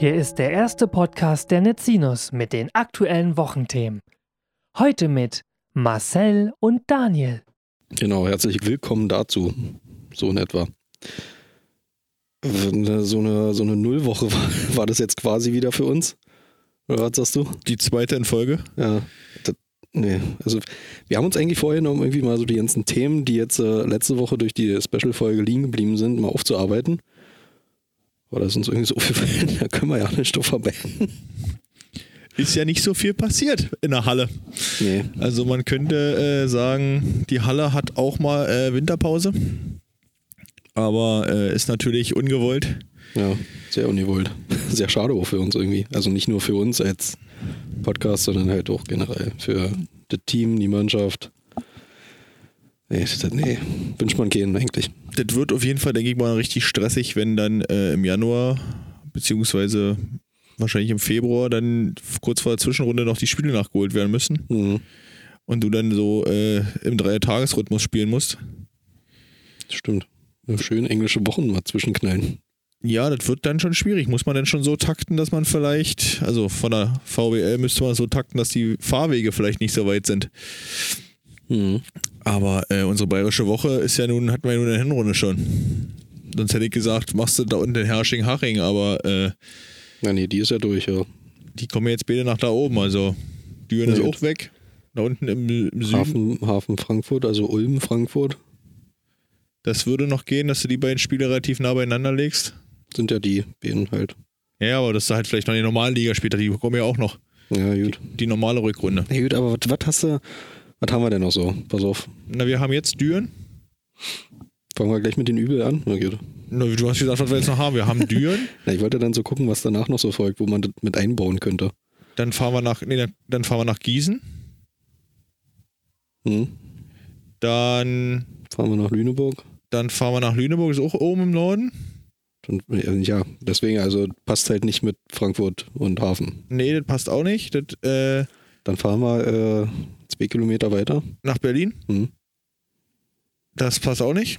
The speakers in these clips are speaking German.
Hier ist der erste Podcast der Netzinos mit den aktuellen Wochenthemen. Heute mit Marcel und Daniel. Genau, herzlich willkommen dazu. So in etwa. So eine, so eine Nullwoche war, war das jetzt quasi wieder für uns. Oder was sagst du? Die zweite in Folge? Ja. Das, nee, also wir haben uns eigentlich vorgenommen, irgendwie mal so die ganzen Themen, die jetzt äh, letzte Woche durch die Special-Folge liegen geblieben sind, mal aufzuarbeiten. Das ist uns irgendwie so viel, da können wir ja nicht drauf verbergen. Ist ja nicht so viel passiert in der Halle. Nee. Also man könnte äh, sagen, die Halle hat auch mal äh, Winterpause. Aber äh, ist natürlich ungewollt. Ja, sehr ungewollt. Sehr schade auch für uns irgendwie. Also nicht nur für uns als Podcast, sondern halt auch generell für das Team, die Mannschaft. Nee, nee wünscht man gehen eigentlich. Das wird auf jeden Fall, denke ich mal, richtig stressig, wenn dann äh, im Januar, beziehungsweise wahrscheinlich im Februar, dann kurz vor der Zwischenrunde noch die Spiele nachgeholt werden müssen. Mhm. Und du dann so äh, im Dreier-Tages-Rhythmus spielen musst. Das stimmt. Schön englische Wochen mal zwischenknallen. Ja, das wird dann schon schwierig. Muss man denn schon so takten, dass man vielleicht, also von der VWL müsste man so takten, dass die Fahrwege vielleicht nicht so weit sind. Mhm. Aber äh, unsere bayerische Woche ist ja nun, hatten wir ja nun in der Hinrunde schon. Sonst hätte ich gesagt, machst du da unten den Hersching-Haching, aber äh, Ja, nee, die ist ja durch, ja. die kommen jetzt beide nach da oben. Also Düren Ja, ist auch weg. Da unten im, im Süden. Hafen, Hafen Frankfurt, also Ulm, Frankfurt, Das würde noch gehen, dass du die beiden Spiele relativ nah beieinander legst. sind ja die beiden halt. Ja, aber dass du halt vielleicht noch die normale Liga später, die kommen ja auch noch. Ja, gut. Die normale Rückrunde. Na gut, aber was, was hast du, was haben wir denn noch so? Pass auf. Na, wir haben jetzt Düren. Fangen wir gleich mit den Übel an. Na gut. Na, du hast gesagt, was wir jetzt noch haben. Wir haben Düren. Na, ich wollte dann so gucken, was danach noch so folgt, wo man das mit einbauen könnte. Dann fahren wir nach, nee, dann- dann fahren wir nach Gießen. Hm? Dann, Fahren wir nach Lüneburg. dann fahren wir nach Lüneburg, ist auch oben im Norden. Dann, ja, deswegen, also passt halt nicht mit Frankfurt und Hafen. Nee, das passt auch nicht. Das, äh, Dann fahren wir äh, zwei Kilometer weiter. nach Berlin. Hm? Das passt auch nicht.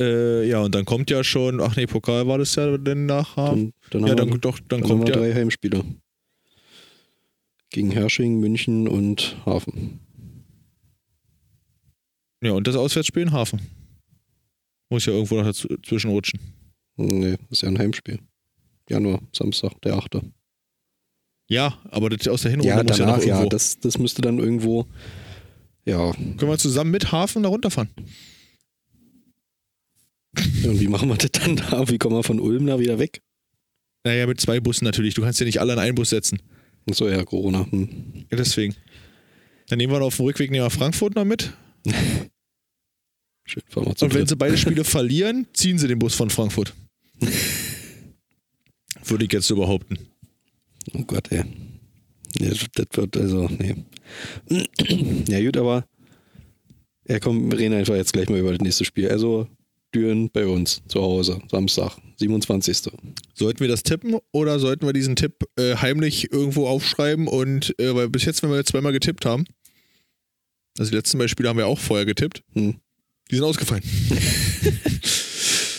äh, ja, und dann kommt ja schon, ach nee, Pokal war das ja denn nach Hafen. Dann, dann Ja, haben dann wir, doch, dann, dann haben kommt wir ja. drei Heimspiele. Gegen Hersching, München und Hafen. Ja, und das Auswärtsspiel in Hafen. Muss ja irgendwo noch dazwischen rutschen. Nee, ist ja ein Heimspiel. Januar, Samstag, der 8. Ja, aber das aus der Hinrunde Ja, muss ja danach, noch ja, irgendwo. das, das müsste dann irgendwo. Ja, Können wir zusammen mit Hafen da runterfahren? und wie machen wir das dann da? Wie kommen wir von Ulm da wieder weg? Naja, mit zwei Bussen natürlich. Du kannst ja nicht alle in einen Bus setzen. Achso, ja, Corona. Hm. Ja, deswegen. Dann nehmen wir auf dem Rückweg nehmen wir Frankfurt noch mit. Schön, fahren wir Und wenn sie beide Spiele verlieren, ziehen sie den Bus von Frankfurt. Würde ich jetzt so behaupten. Oh Gott, ey. Ja, das wird also, nee. Ja, gut, aber. Ja, komm, wir reden einfach jetzt gleich mal über das nächste Spiel. Also, Düren bei uns zu Hause, Samstag, 27. Sollten wir das tippen oder sollten wir diesen Tipp äh, heimlich irgendwo aufschreiben und äh, weil bis jetzt, wenn wir jetzt zweimal getippt haben, also die letzten beiden Spiele haben wir auch vorher getippt, Hm. die sind ausgefallen.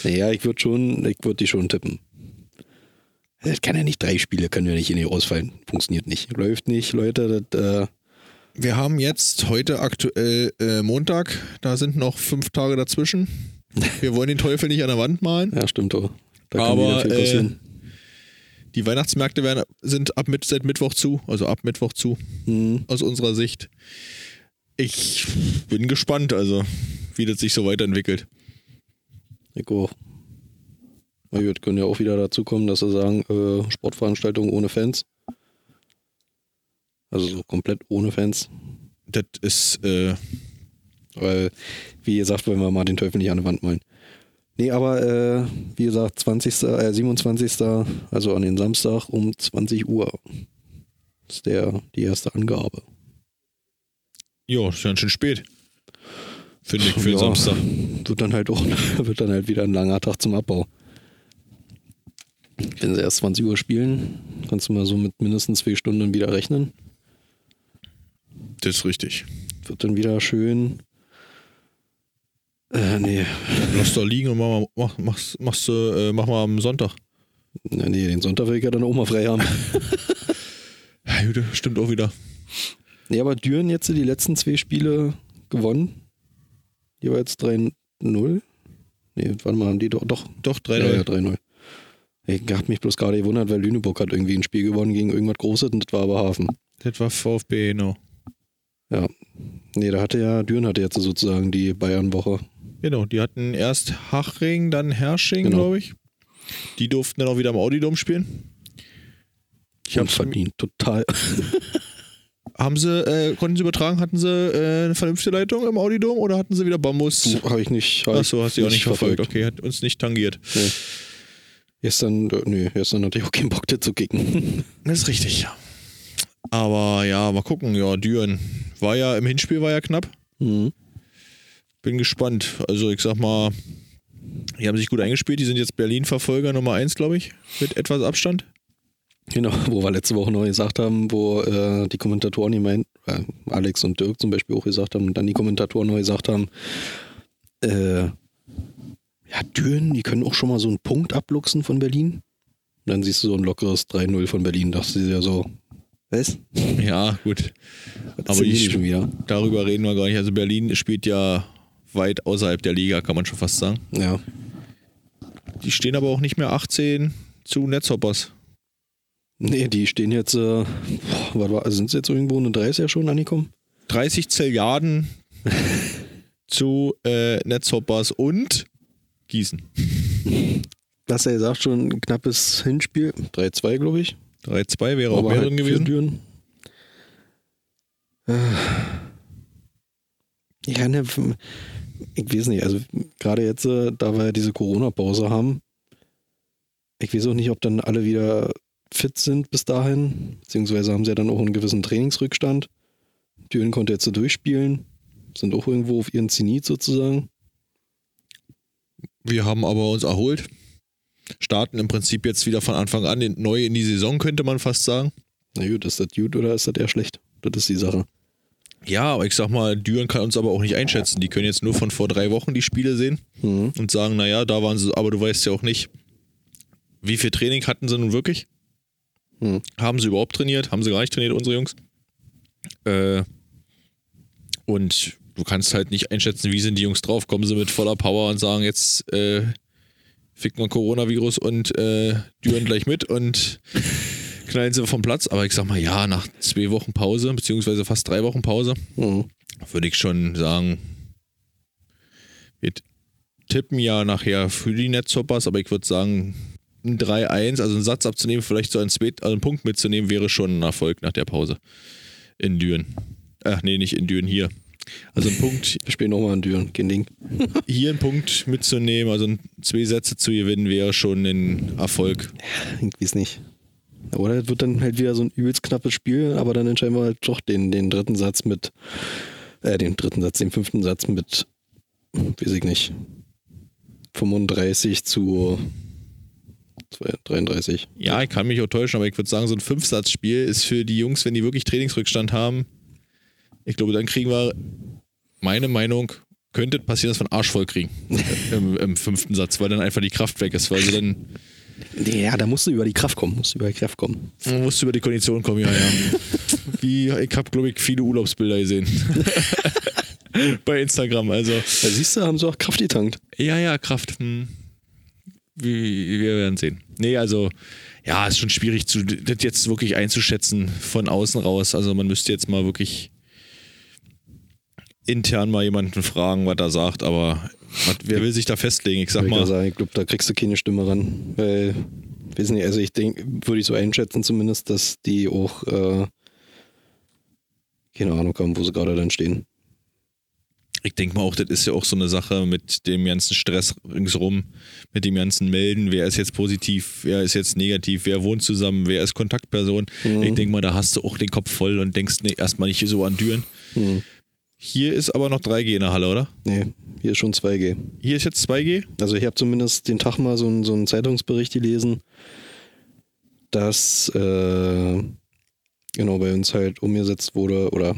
Naja, ich würde schon, ich würde die schon tippen. Das kann ja nicht drei Spiele, können ja nicht in die ausfallen. Funktioniert nicht. Läuft nicht, Leute. Das, äh, Wir haben jetzt heute aktuell äh, Montag, da sind noch fünf Tage dazwischen. Wir wollen den Teufel nicht an der Wand malen. ja, stimmt doch. Da Aber, äh. Die Weihnachtsmärkte werden, sind ab mit, seit Mittwoch zu, also ab Mittwoch zu, Hm. aus unserer Sicht. Ich bin gespannt, also wie das sich so weiterentwickelt. Ich auch. Na gut, können ja auch wieder dazu kommen, dass sie sagen, äh, Sportveranstaltungen ohne Fans. Also so komplett ohne Fans. Das ist, äh, Weil, wie gesagt, wollen wir mal den Teufel nicht an die Wand malen. Nee, aber äh, wie gesagt, 20., äh, 27., also an den Samstag um 20 Uhr ist der, die erste Angabe. ja, ist ganz schön spät. Finde ich für den Ja, Samstag. Wird dann halt auch, wird dann halt wieder ein langer Tag zum Abbau. Wenn sie erst 20 Uhr spielen, kannst du mal so mit mindestens zwei Stunden wieder rechnen. Das ist richtig. Wird dann wieder schön. Äh, nee. Lass doch liegen und mach, mal- mach, mach's, mach's, äh, mach mal am Sonntag. Na, nee, den Sonntag will ich ja dann auch mal frei haben. Ja, gut, stimmt auch wieder. nee, aber Düren jetzt die letzten zwei Spiele gewonnen. Jeweils 3-0. Nee, warte mal, haben die doch, doch, Doch, 3-0. Ja, ja, 3-0. Ich hab mich bloß gerade gewundert, weil Lüneburg hat irgendwie ein Spiel gewonnen gegen irgendwas Großes und das war aber Hafen. Das war VfB, genau. Nee, da hatte ja, Düren hatte jetzt sozusagen die Bayern-Woche. Genau, die hatten erst Hachring, dann Hersching, Genau. glaube ich. Die durften dann auch wieder im Audidom spielen. Ich hab's, verdient, total. haben sie, äh, konnten sie übertragen, hatten sie äh, eine vernünftige Leitung im Audidom oder hatten sie wieder Bambus? Habe ich nicht. hab Achso, hast du auch nicht verfolgt. Okay, hat uns nicht tangiert. Nee. Gestern, äh, nee, gestern hatte ich auch keinen Bock, das zu kicken. Das ist richtig, ja. Aber ja, mal gucken. Ja, Düren war ja im Hinspiel war ja knapp. Mhm. Bin gespannt. Also ich sag mal, die haben sich gut eingespielt. Die sind jetzt Berlin-Verfolger Nummer 1, glaube ich, mit etwas Abstand. Genau, wo wir letzte Woche noch gesagt haben, wo äh, die Kommentatoren, ich mein, äh, Alex und Dirk zum Beispiel auch gesagt haben, und dann die Kommentatoren noch gesagt haben, äh, ja, Düren, die können auch schon mal so einen Punkt abluchsen von Berlin. Und dann siehst du so ein lockeres 3-0 von Berlin, dachte sie ja so, was? Ja, gut. Was Aber die schon wieder? Darüber reden wir gar nicht. Also Berlin spielt ja weit außerhalb der Liga, kann man schon fast sagen. Ja, Die stehen aber auch nicht mehr 18 zu Netzhoppers. nee, die stehen jetzt, äh, boah, mal, sind sie jetzt irgendwo eine 30er schon angekommen? 30 Zilliarden zu äh, Netzhoppers und Gießen. Was er sagt, schon ein knappes Hinspiel, 3-2 glaube ich. 3-2 wäre auch Aber mehr halt drin gewesen. Äh. Ja, ne, ich weiß nicht, also gerade jetzt, äh, da wir ja diese Corona-Pause haben, ich weiß auch nicht, ob dann alle wieder fit sind bis dahin, beziehungsweise haben sie ja dann auch einen gewissen Trainingsrückstand. Düren konnte jetzt so durchspielen, sind auch irgendwo auf ihren Zenit sozusagen. Wir haben aber uns erholt. Starten im Prinzip jetzt wieder von Anfang an in, neu in die Saison, könnte man fast sagen. Na gut, ist das gut oder ist das eher schlecht? Das ist die Sache. Ja, aber ich sag mal, Düren kann uns aber auch nicht einschätzen. Die können jetzt nur von vor drei Wochen die Spiele sehen Mhm. und sagen, naja, da waren sie, aber du weißt ja auch nicht, wie viel Training hatten sie nun wirklich? Mhm. Haben sie überhaupt trainiert? Haben sie gar nicht trainiert, unsere Jungs? Äh, und du kannst halt nicht einschätzen, wie sind die Jungs drauf. Kommen sie mit voller Power und sagen, jetzt äh, fickt man Coronavirus und äh, Düren gleich mit und knallen sie vom Platz. Aber ich sag mal, ja, nach zwei Wochen Pause, beziehungsweise fast drei Wochen Pause, Mhm. würde ich schon sagen, wir tippen ja nachher für die Netzhoppers, aber ich würde sagen, ein 3-1, also einen Satz abzunehmen, vielleicht so einen, Zweit, also einen Punkt mitzunehmen, wäre schon ein Erfolg nach der Pause. In Düren. Ach nee, nicht in Düren, hier. Also einen Punkt, Wir spielen nochmal in Düren, kein Ding. hier einen Punkt mitzunehmen, also zwei Sätze zu gewinnen, wäre schon ein Erfolg. Ich weiß nicht. Oder es wird dann halt wieder so ein übelst knappes Spiel, aber dann entscheiden wir halt doch den, den dritten Satz mit, äh, den dritten Satz, den fünften Satz mit, weiß ich nicht, 35 zu 33. Ja, ich kann mich auch täuschen, aber ich würde sagen, so ein Fünfsatzspiel ist für die Jungs, wenn die wirklich Trainingsrückstand haben, ich glaube, dann kriegen wir, meine Meinung, könnte passieren, dass wir einen Arsch voll kriegen im, im fünften Satz, weil dann einfach die Kraft weg ist, weil sie dann Ja, da musst du über die Kraft kommen, musst du über die Kraft kommen. man muss über die Kondition kommen, ja, ja. Wie, ich habe, glaube ich, viele Urlaubsbilder gesehen. Bei Instagram, also. Da siehst du, haben sie auch Kraft getankt. Ja, ja, Kraft. Hm. Wie, wir werden sehen. Nee, also, ja, ist schon schwierig, zu, das jetzt wirklich einzuschätzen von außen raus. Also, man müsste jetzt mal wirklich intern mal jemanden fragen, was er sagt, aber was, wer will sich da festlegen? Ich sag ich mal, sagen, ich glaube, da kriegst du keine Stimme ran. Weil, weiß nicht, also ich denke, würde ich so einschätzen zumindest, dass die auch, äh, keine Ahnung haben, wo sie gerade dann stehen. ich denke mal auch, das ist ja auch so eine Sache mit dem ganzen Stress ringsrum, mit dem ganzen Melden, wer ist jetzt positiv, wer ist jetzt negativ, wer wohnt zusammen, wer ist Kontaktperson. Mhm. Ich denke mal, da hast du auch den Kopf voll und denkst nee, erstmal nicht so an Düren. Hm. Hier ist aber noch 3G in der Halle, oder? Nee, hier ist schon 2G. Hier ist jetzt 2G? Also ich habe zumindest den Tag mal so, einen- so einen Zeitungsbericht gelesen, dass äh, genau bei uns halt umgesetzt wurde oder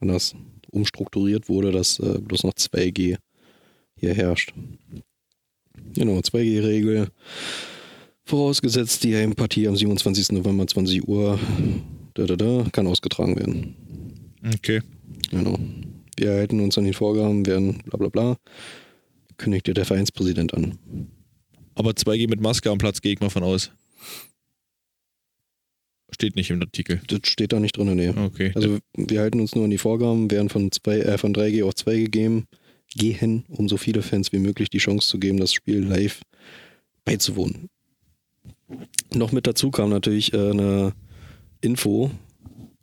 anders umstrukturiert wurde, dass äh, bloß noch 2G hier herrscht. Genau, 2G-Regel. Vorausgesetzt, die Heimpartie am 27. November 20 Uhr da, da, da, kann ausgetragen werden. Okay. Genau. Wir halten uns an die Vorgaben, werden bla bla bla. Kündigt dir der Vereinspräsident an. Aber 2G mit Maske am Platz gehe ich mal von aus. Steht nicht im Artikel. Das steht da nicht drin, nee. Okay. Also wir halten uns nur an die Vorgaben, werden von, zwei, äh, von 3G auf 2G gegeben, gehen, um so viele Fans wie möglich die Chance zu geben, das Spiel live beizuwohnen. Noch mit dazu kam natürlich äh, eine Info,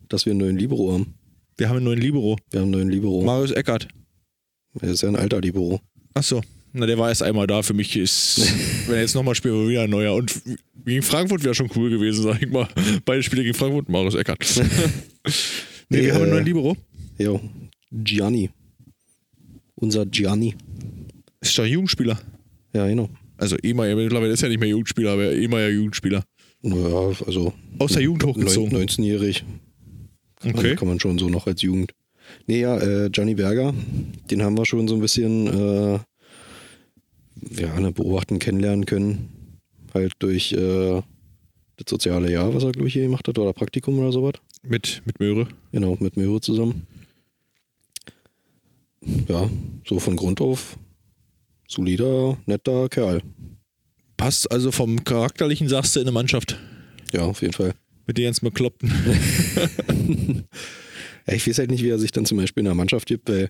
dass wir einen neuen Libero haben. Wir haben einen neuen Libero. Wir haben einen neuen Libero. Marius Eckert. Er ist ja ein alter Libero. Achso. Na, der war erst einmal da. Für mich ist, wenn er jetzt nochmal spielt, wieder ein neuer. Und gegen Frankfurt wäre schon cool gewesen, sag ich mal. Beide Spiele gegen Frankfurt, Marius Eckert. nee, wir Nee, haben einen äh, neuen Libero. Jo, Gianni. Unser Gianni. Ist doch Jugendspieler. Ja, genau. Also ehemaliger, mittlerweile ist er nicht mehr Jugendspieler, aber ehemaliger Jugendspieler. Naja, also Aus der Jugend hochgezogen. 19-jährig. Okay. Kann man schon so noch als Jugend. Nee, ja, äh, Gianni Berger, den haben wir schon so ein bisschen äh, ja, ne, beobachten, kennenlernen können. Halt durch äh, das soziale Jahr, was er, glaube ich, hier gemacht hat, oder Praktikum oder sowas. Mit, mit Möhre. Genau, mit Miro zusammen. Ja, so von Grund auf solider, netter Kerl. Passt also vom Charakterlichen, sagst du, in eine Mannschaft. Ja, auf jeden Fall. Mit den ganz Bekloppten. Ja, ich weiß halt nicht, wie er sich dann zum Beispiel in der Mannschaft gibt, weil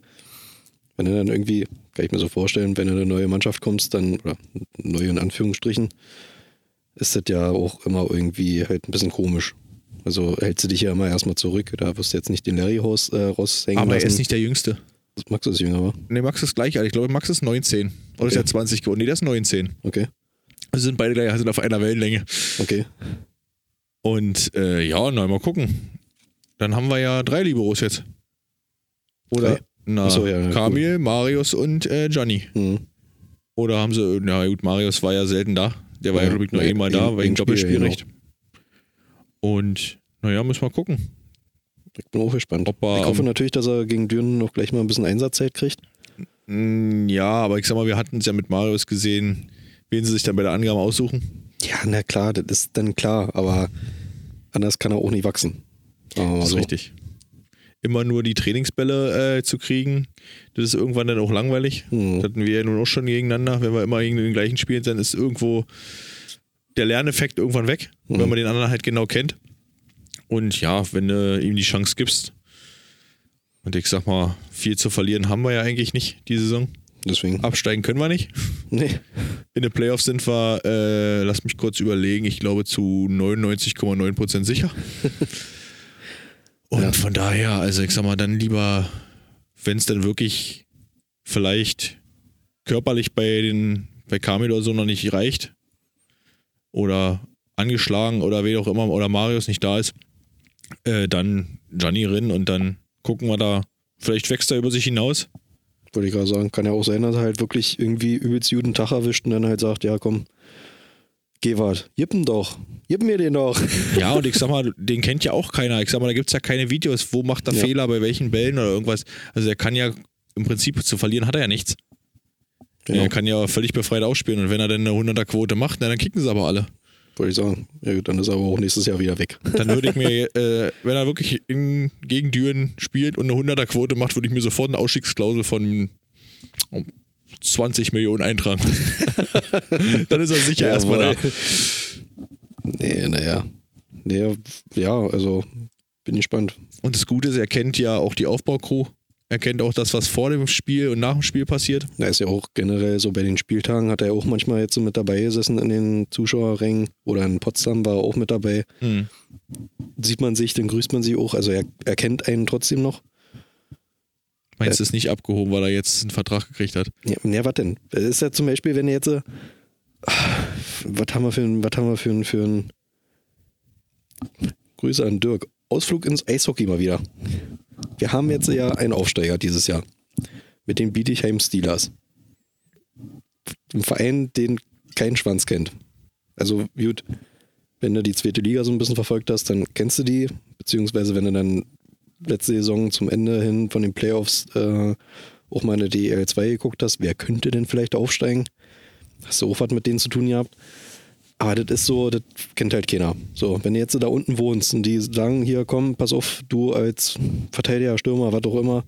wenn er dann irgendwie, kann ich mir so vorstellen, wenn er in eine neue Mannschaft kommst, dann, oder neue in Anführungsstrichen, ist das ja auch immer irgendwie halt ein bisschen komisch. Also hältst du dich ja immer erstmal zurück, da wirst du jetzt nicht den Larry raus, äh, raushängen Aber er lassen. ist nicht der Jüngste. Max ist jünger, wa? Nee, Max ist gleich alt. Ich glaube, Max ist 19. Oder ist Okay. er 20 geworden? Nee, der ist 19. Okay, Also sind beide gleich, sind auf einer Wellenlänge. okay. Und äh, ja, na, mal gucken. Dann haben wir ja drei Liberos jetzt. Oder? Drei? Na, so, ja, Kamil, Marius und äh, Gianni. Hm. Oder haben sie, na gut, Marius war ja selten da. Der war ja, Ja, glaube ich, nur einmal da, ein- wegen Doppelspielrecht. Und naja, müssen wir gucken. Ich bin auch gespannt. Er ich hoffe natürlich, dass er gegen Düren noch gleich mal ein bisschen Einsatzzeit kriegt. Ja, aber ich sag mal, wir hatten es ja mit Marius gesehen, wen sie sich dann bei der Angabe aussuchen. Ja, na klar, das ist dann klar, aber anders kann er auch nicht wachsen. Das ist so. richtig. Immer nur die Trainingsbälle äh, zu kriegen, das ist irgendwann dann auch langweilig. Hm. Das hatten wir ja nun auch schon gegeneinander. Wenn wir immer gegen den gleichen spielen, dann ist irgendwo der Lerneffekt irgendwann weg, Mhm. wenn man den anderen halt genau kennt. Und ja, wenn du ihm die Chance gibst, und ich sag mal, viel zu verlieren haben wir ja eigentlich nicht die Saison. Deswegen. Absteigen können wir nicht. Nee. In den Playoffs sind wir, äh, lass mich kurz überlegen, ich glaube zu 99,9% sicher. Und Ja. von daher, also ich sag mal, dann lieber, wenn es dann wirklich vielleicht körperlich bei den, bei Kamil oder so noch nicht reicht oder angeschlagen oder wer auch immer oder Marius nicht da ist, äh, dann Gianni rin und dann gucken wir da, vielleicht wächst er über sich hinaus. Wollte ich gerade sagen, kann ja auch sein, dass er halt wirklich irgendwie übelst guten Tag erwischt und dann halt sagt, ja komm, geh wat, jippen doch, jippen mir den doch. Ja, und ich sag mal, den kennt ja auch keiner. Ich sag mal, da gibt es ja keine Videos, wo macht er Ja. Fehler, bei welchen Bällen oder irgendwas. Also er kann ja im Prinzip zu verlieren hat er ja nichts. Genau, Er kann ja völlig befreit ausspielen und wenn er dann eine 100er-Quote macht, na, dann kicken sie aber alle. wollte ich sagen. Ja, dann ist er aber auch nächstes Jahr wieder weg. Dann würde ich mir, äh, wenn er wirklich in, gegen Düren spielt und eine 100er-Quote macht, würde ich mir sofort eine Ausstiegsklausel von 20 Millionen eintragen. dann ist er sicher erstmal da. Nee, naja. Nee, ja, also bin gespannt. Und das Gute ist, er kennt ja auch die Aufbaucrew. Er kennt auch das, was vor dem Spiel und nach dem Spiel passiert. Da ist ja auch generell so bei den Spieltagen, hat er auch manchmal jetzt so mit dabei gesessen in den Zuschauerrängen oder in Potsdam war er auch mit dabei. Hm. Sieht man sich, dann grüßt man sie auch. Also er, er kennt einen trotzdem noch. Meinst du, ist nicht abgehoben, weil er jetzt einen Vertrag gekriegt hat? Ja, ja was denn? Das ist ja zum Beispiel, wenn er jetzt. äh, Was haben wir für ein. Was haben wir für ein. Für ein Grüße an Dirk. Ausflug ins Eishockey mal wieder. Wir haben jetzt ja einen Aufsteiger dieses Jahr. Mit den Bietigheim Steelers. Ein Verein, den kein Schwanz kennt. Also, gut, wenn du die zweite Liga so ein bisschen verfolgt hast, dann kennst du die. Beziehungsweise, wenn du dann letzte Saison zum Ende hin von den Playoffs äh, auch mal eine DL2 geguckt hast, wer könnte denn vielleicht aufsteigen? Hast du auch was mit denen zu tun gehabt? Aber das ist so, das kennt halt keiner. So, wenn du jetzt da unten wohnst und die sagen, hier komm, pass auf, du als Verteidiger, Stürmer, was auch immer,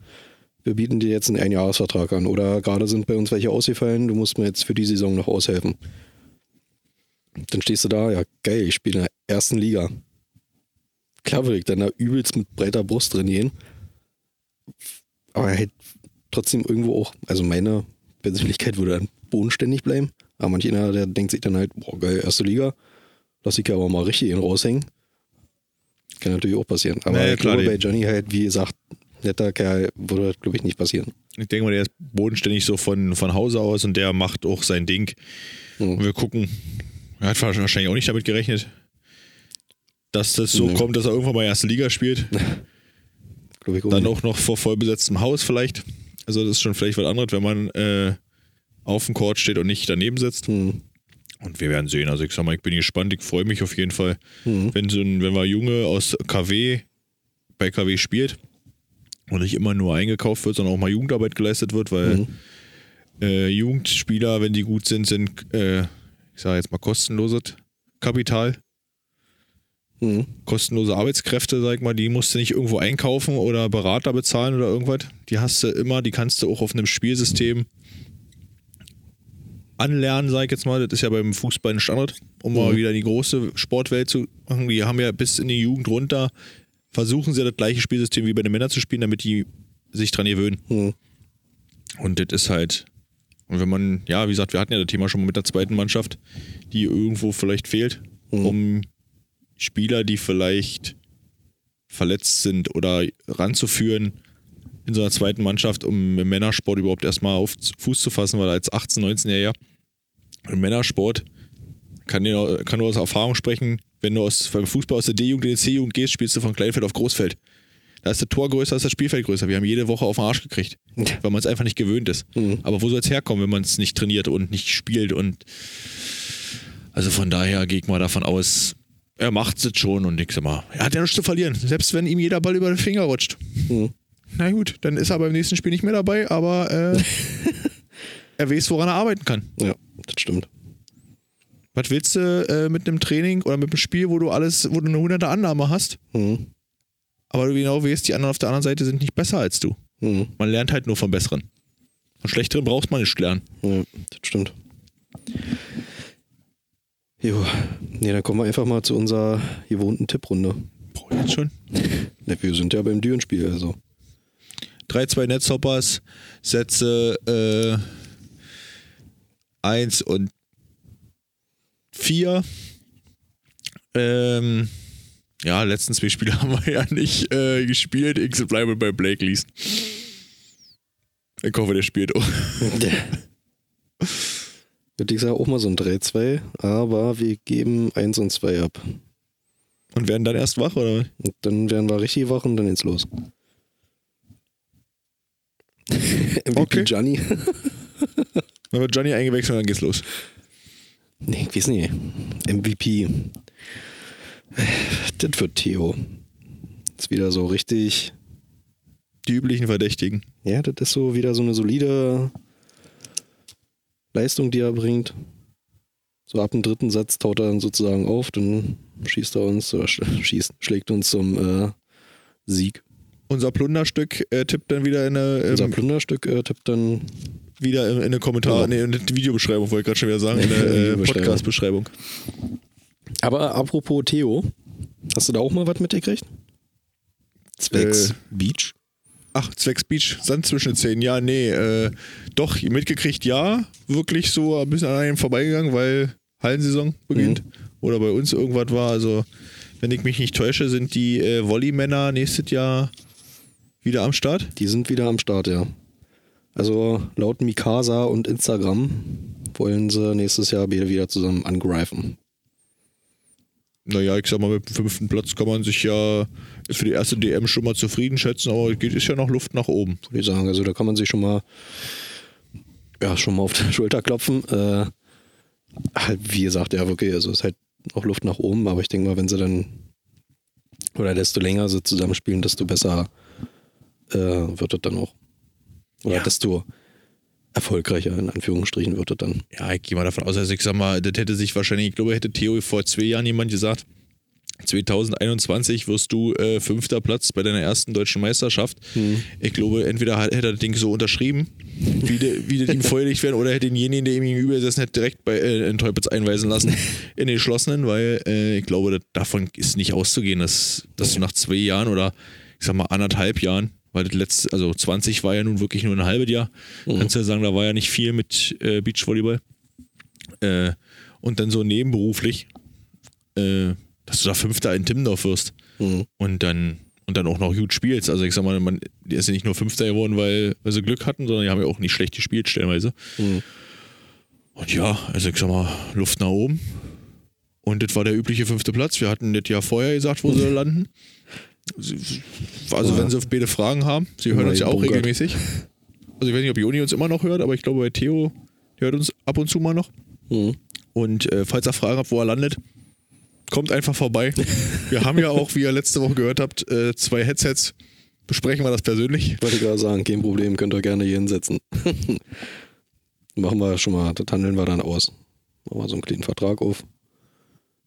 wir bieten dir jetzt einen Einjahresvertrag an. Oder gerade sind bei uns welche ausgefallen, du musst mir jetzt für die Saison noch aushelfen. Dann stehst du da, ja geil, ich spiele in der ersten Liga. Klar würde ich dann da übelst mit breiter Brust trainieren. Aber halt trotzdem irgendwo auch, also meine Persönlichkeit würde dann bodenständig bleiben. Aber manch einer, der denkt sich dann halt, boah geil, erste Liga, lass ich ja aber mal richtig ihn raushängen. Kann natürlich auch passieren. Aber Naja, ich klar, bei Johnny halt, wie gesagt, netter Kerl, würde das, glaube ich, nicht passieren. Ich denke mal, der ist bodenständig so von, von Hause aus und der macht auch sein Ding. Mhm. Und wir gucken. Er hat wahrscheinlich auch nicht damit gerechnet, dass das so Nee. kommt, dass er irgendwann mal erste Liga spielt. Glaube ich auch Dann auch noch vor vollbesetztem Haus vielleicht. Also das ist schon vielleicht was anderes, wenn man äh, auf dem Court steht und nicht daneben sitzt. Hm. Und wir werden sehen. Also ich sag mal, ich bin gespannt. Ich freue mich auf jeden Fall, Mhm. wenn so ein, wenn wir Junge aus KW bei KW spielt und nicht immer nur eingekauft wird, sondern auch mal Jugendarbeit geleistet wird, weil Mhm. äh, Jugendspieler, wenn die gut sind, sind, äh, ich sage jetzt mal kostenloses Kapital, Hm. kostenlose Arbeitskräfte, sag ich mal, die musst du nicht irgendwo einkaufen oder Berater bezahlen oder irgendwas. Die hast du immer, die kannst du auch auf einem Spielsystem anlernen, sag ich jetzt mal. Das ist ja beim Fußball ein Standard, um mal Mhm. wieder in die große Sportwelt zu machen. Die haben ja bis in die Jugend runter, versuchen sie ja das gleiche Spielsystem wie bei den Männern zu spielen, damit die sich dran gewöhnen. Hm. Und das ist halt, und wenn man, ja, wie gesagt, wir hatten ja das Thema schon mal mit der zweiten Mannschaft, die irgendwo vielleicht fehlt, Mhm. um Spieler, die vielleicht verletzt sind oder ranzuführen in so einer zweiten Mannschaft, um im Männersport überhaupt erstmal auf Fuß zu fassen, weil als 18-, 19-Jähriger im Männersport kann, dir, kann nur aus Erfahrung sprechen, wenn du aus, beim Fußball aus der D-Jugend in die C-Jugend gehst, spielst du von Kleinfeld auf Großfeld. Da ist das Tor größer, ist das Spielfeld größer. Wir haben jede Woche auf den Arsch gekriegt, weil man es einfach nicht gewöhnt ist. Mhm. Aber wo soll es herkommen, wenn man es nicht trainiert und nicht spielt? Und also von daher gehe ich mal davon aus, er macht es schon und sag mal, er hat ja nichts zu verlieren, selbst wenn ihm jeder Ball über den Finger rutscht. Mhm. Na gut, dann ist er beim nächsten Spiel nicht mehr dabei, aber äh, er weiß, woran er arbeiten kann. Ja, das stimmt. Was willst du äh, mit einem Training oder mit einem Spiel, wo du alles, wo du eine hunderte Annahme hast, Hm. aber du genau weißt, die anderen auf der anderen Seite sind nicht besser als du. Hm. Man lernt halt nur von Besseren. Von Schlechteren braucht man nicht lernen. Ja, das stimmt. Jo, nee, dann kommen wir einfach mal zu unserer gewohnten Tipprunde. Boah, jetzt schon. Ne, wir sind ja beim Dürenspiel, also. 3-2 Netzhoppers, Sätze äh, 1 und 4. Ähm, ja, letzten zwei Spiele haben wir ja nicht äh, gespielt. Ich bleibe bei Blake Lees. Ich hoffe, der spielt auch. Würde ich sagen, auch mal so ein 3-2, aber wir geben 1 und 2 ab. Und werden dann erst wach, oder? Und dann werden wir richtig wach und dann geht's los. MVP Okay. Gianni? Dann wird Johnny eingewechselt und dann geht's los. Nee, ich weiß nicht. MVP. Das wird Theo. Ist wieder so richtig. Die üblichen Verdächtigen. Ja, das ist so wieder so eine solide Leistung, die er bringt. So ab dem dritten Satz taut er dann sozusagen auf, dann schießt er uns, oder sch- schießt, schlägt uns zum äh, Sieg. Unser Plunderstück äh, tippt dann wieder in eine, Unser ähm, Plünderstück äh, tippt dann wieder in, in eine Kommentar, Ja. nee, in eine Videobeschreibung, wollte ich gerade schon wieder sagen, in eine äh. Podcast-Beschreibung. Aber apropos Theo, hast du da auch mal was mitgekriegt? Zwecks Äh, Beach? Ach, zwecks Beach, Sand zwischen den Zähnen. Ja, nee, äh, doch, mitgekriegt, ja. Wirklich so ein bisschen an einem vorbeigegangen, weil Hallensaison beginnt. Oder bei uns irgendwas war. Also, wenn ich mich nicht täusche, sind die äh, Volleymänner nächstes Jahr wieder am Start. Die sind wieder am Start, ja. Also laut Mikasa und Instagram wollen sie nächstes Jahr wieder zusammen angreifen. Naja, ich sag mal, mit dem fünften Platz kann man sich ja für die erste DM schon mal zufrieden schätzen, aber es geht ist ja noch Luft nach oben. würde ich sagen. Also da kann man sich schon mal, ja, schon mal auf die Schulter klopfen. Äh, halt, wie gesagt, ja, wirklich, also es ist halt auch Luft nach oben, aber ich denke mal, wenn sie dann, oder desto länger sie zusammenspielen, desto besser äh, wird es dann auch. Oder Ja. desto erfolgreicher, in Anführungsstrichen, wird er dann. Ja, ich gehe mal davon aus, also ich sag mal, das hätte sich wahrscheinlich, ich glaube, hätte Theo vor zwei Jahren jemand gesagt, 2021 wirst du äh, fünfter Platz bei deiner ersten deutschen Meisterschaft. Hm. Ich glaube, entweder hat- hätte er das Ding so unterschrieben, wie, de, wie das ihm feuerlich werden, oder hätte denjenigen, der ihm gegenüber gesessen hat, direkt bei äh, in Teupitz einweisen lassen in den geschlossenen, weil äh, ich glaube, das, davon ist nicht auszugehen, dass, dass du nach zwei Jahren oder ich sag mal anderthalb Jahren, weil das letzte, also 20 war ja nun wirklich nur ein halbes Jahr, kannst du ja sagen, da war ja nicht viel mit äh, Beachvolleyball. Äh, und dann so nebenberuflich, äh, dass du da Fünfter in Timmendorf wirst Mhm. und dann und dann auch noch gut spielst. Also ich sag mal, man, der ist ja nicht nur Fünfter geworden, weil, weil sie Glück hatten, sondern die haben ja auch nicht schlecht gespielt stellenweise. Mhm. Und ja, also ich sag mal, Luft nach oben. Und das war der übliche fünfte Platz. Wir hatten das ja vorher gesagt, wo sie landen. Also Ja. wenn sie auf beide Fragen haben, sie hören uns ja auch regelmäßig. Also ich weiß nicht, ob Joni uns immer noch hört, aber ich glaube bei Theo, hört uns ab und zu mal noch. Mhm. Und äh, falls ihr Fragen habt, wo er landet, kommt einfach vorbei. Wir haben ja auch, wie ihr letzte Woche gehört habt, äh, zwei Headsets. Besprechen wir das persönlich. Wollte ich gerade sagen, kein Problem, könnt ihr gerne hier hinsetzen. Machen wir schon mal, das handeln wir dann aus. Machen wir so einen kleinen Vertrag auf.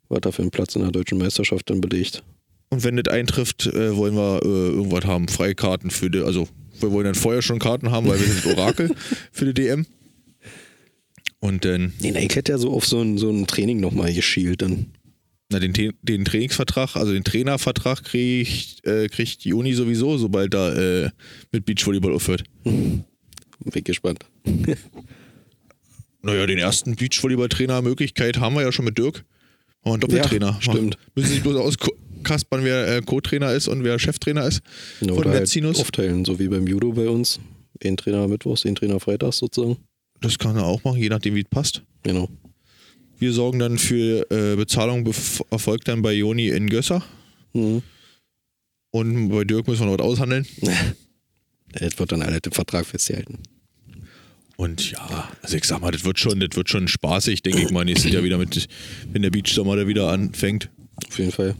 Was da für einen Platz in der deutschen Meisterschaft dann belegt. Und wenn das eintrifft, äh, wollen wir äh, irgendwas haben, Freikarten für die, also wir wollen dann vorher schon Karten haben, weil wir sind Orakel für die DM. Und dann, Nee, ich hätte ja so auf so ein, so ein Training nochmal geschielt dann. na, den, den Trainingsvertrag, also den Trainervertrag kriegt, äh, kriegt die Uni sowieso, sobald da äh, mit Beachvolleyball aufhört. Bin ich gespannt. Naja, den ersten Beachvolleyball-Trainer-Möglichkeit haben wir ja schon mit Dirk. Haben wir einen Doppeltrainer. Ja, stimmt. Müssen sich bloß auskaspern, wer äh, Co-Trainer ist und wer Cheftrainer ist. Ja, Von halt Metzinus. aufteilen, so wie beim Judo bei uns. Ein Trainer mittwochs, ein Trainer freitags sozusagen. Das kann er auch machen, je nachdem, wie es passt. Genau. Wir sorgen dann für äh, Bezahlung, erfolgt dann bei Joni in Gösser. Mhm. Und bei Dirk müssen wir noch was aushandeln. Das wird dann halt im Vertrag festgehalten. Und ja, also ich sag mal, das wird schon, das wird schon spaßig, denke ich mal, nächstes Jahr wieder mit, wenn der Beachsommer da wieder anfängt. Auf jeden Fall.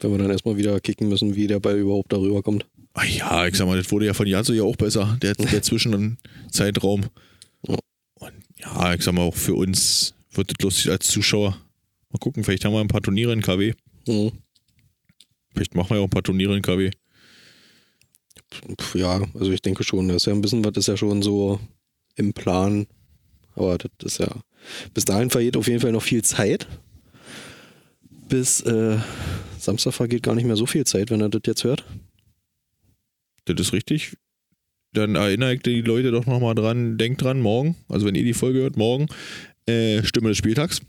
Wenn wir dann erstmal wieder kicken müssen, wie der Ball überhaupt darüber kommt. Ah ja, ich sag mal, das wurde ja von Jahr zu Jahr auch besser, der, der Zwischenzeitraum. Ja. Und ja, ich sag mal, auch für uns wird das lustig als Zuschauer. Mal gucken, vielleicht haben wir ein paar Turniere in KW. Mhm. Vielleicht machen wir ja auch ein paar Turniere in KW. Ja, also ich denke schon. Das ist ja ein bisschen was ist ja schon so im Plan. Aber das ist ja. Bis dahin vergeht auf jeden Fall noch viel Zeit. Bis äh, Samstag vergeht gar nicht mehr so viel Zeit, wenn er das jetzt hört. Das ist richtig. Dann erinnere ich die Leute doch nochmal dran, denkt dran, morgen, also wenn ihr die Folge hört, morgen, äh, Stimme des Spieltags.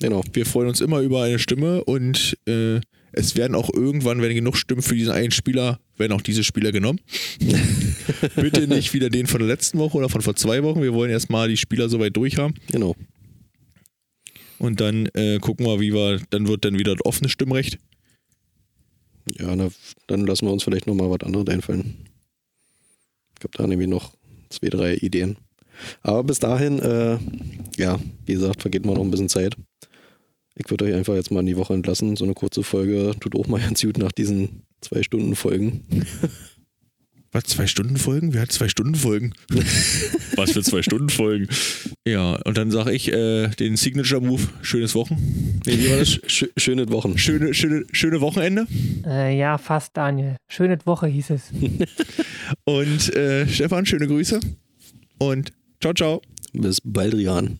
Genau. Wir freuen uns immer über eine Stimme und äh, es werden auch irgendwann, wenn genug Stimmen für diesen einen Spieler, werden auch diese Spieler genommen. Bitte nicht wieder den von der letzten Woche oder von vor zwei Wochen. Wir wollen erstmal die Spieler soweit durch haben Genau. Und dann äh, gucken wir, wie wir, dann wird dann wieder das offene Stimmrecht. Ja, na, dann lassen wir uns vielleicht nochmal was anderes einfallen. Ich habe da nämlich noch zwei, drei Ideen. Aber bis dahin, äh, ja, wie gesagt, vergeht mal noch ein bisschen Zeit. Ich würde euch einfach jetzt mal in die Woche entlassen. So eine kurze Folge tut auch mal ganz gut nach diesen zwei Stunden Folgen. Was, zwei Stunden Folgen? Wer hat zwei Stunden Folgen? Was für zwei Stunden Folgen? Ja, und dann sage ich äh, den Signature Move, schönes Wochen. Nee, wie war das? Sch schöne Wochen. Schöne, schöne, schöne Wochenende. Äh, ja, fast, Daniel. Schöne Woche hieß es. Und äh, Stefan, schöne Grüße. Und ciao, ciao. Bis bald, Rian.